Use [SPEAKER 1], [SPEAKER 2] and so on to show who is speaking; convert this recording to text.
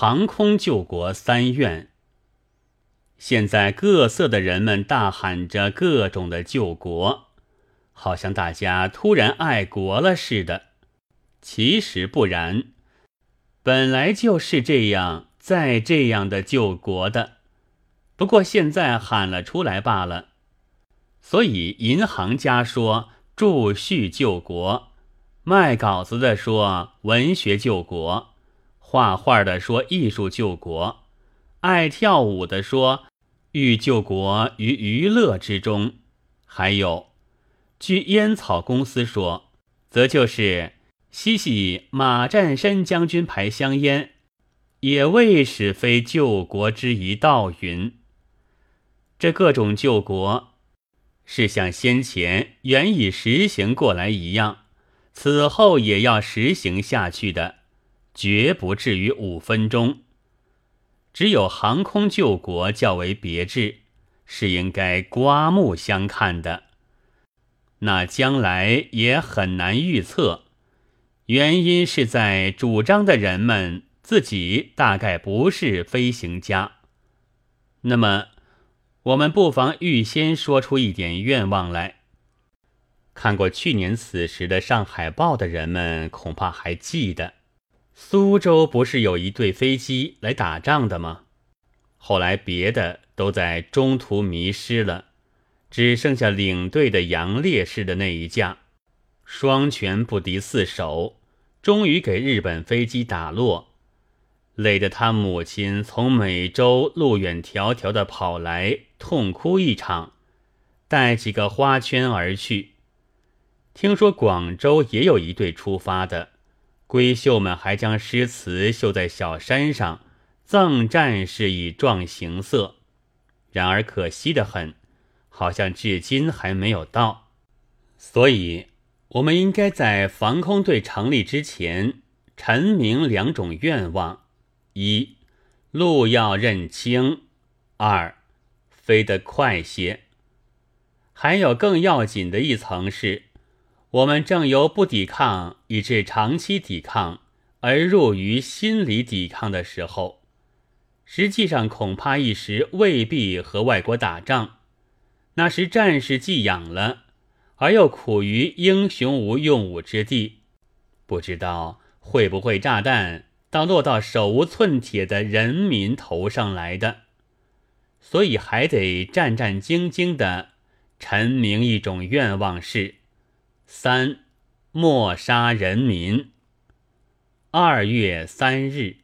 [SPEAKER 1] 航空救国三愿。现在各色的人们大喊着各种的救国，好像大家突然爱国了似的。其实不然，本来就是这样，再这样的救国的，不过现在喊了出来罢了。所以银行家说注序救国，卖稿子的说文学救国。画画的说艺术救国，爱跳舞的说欲救国于娱乐之中，还有，据烟草公司说，则就是吸吸马占山将军牌香烟，也未使非救国之一道云。这各种救国，是像先前原已实行过来一样，此后也要实行下去的。绝不至于五分钟。只有航空救国较为别致，是应该刮目相看的。那将来也很难预测，原因是在主张的人们自己大概不是飞行家。那么，我们不妨预先说出一点愿望来。看过去年此时的《上海报》的人们，恐怕还记得。苏州不是有一队飞机来打仗的吗？后来别的都在中途迷失了，只剩下领队的杨烈士的那一架，双拳不敌四手，终于给日本飞机打落，累得他母亲从美洲路远迢迢的跑来，痛哭一场，带几个花圈而去。听说广州也有一队出发的。闺秀们还将诗词绣在小山上，赠战士以壮形色。然而可惜的很，好像至今还没有到。所以，我们应该在防空队成立之前，陈明两种愿望：一，路要认清；二，飞得快些。还有更要紧的一层是。我们正由不抵抗以致长期抵抗，而入于心理抵抗的时候，实际上恐怕一时未必和外国打仗。那时战士既养了，而又苦于英雄无用武之地，不知道会不会炸弹到落到手无寸铁的人民头上来的，所以还得战战兢兢的陈明一种愿望是。三，莫杀人民。二月三日。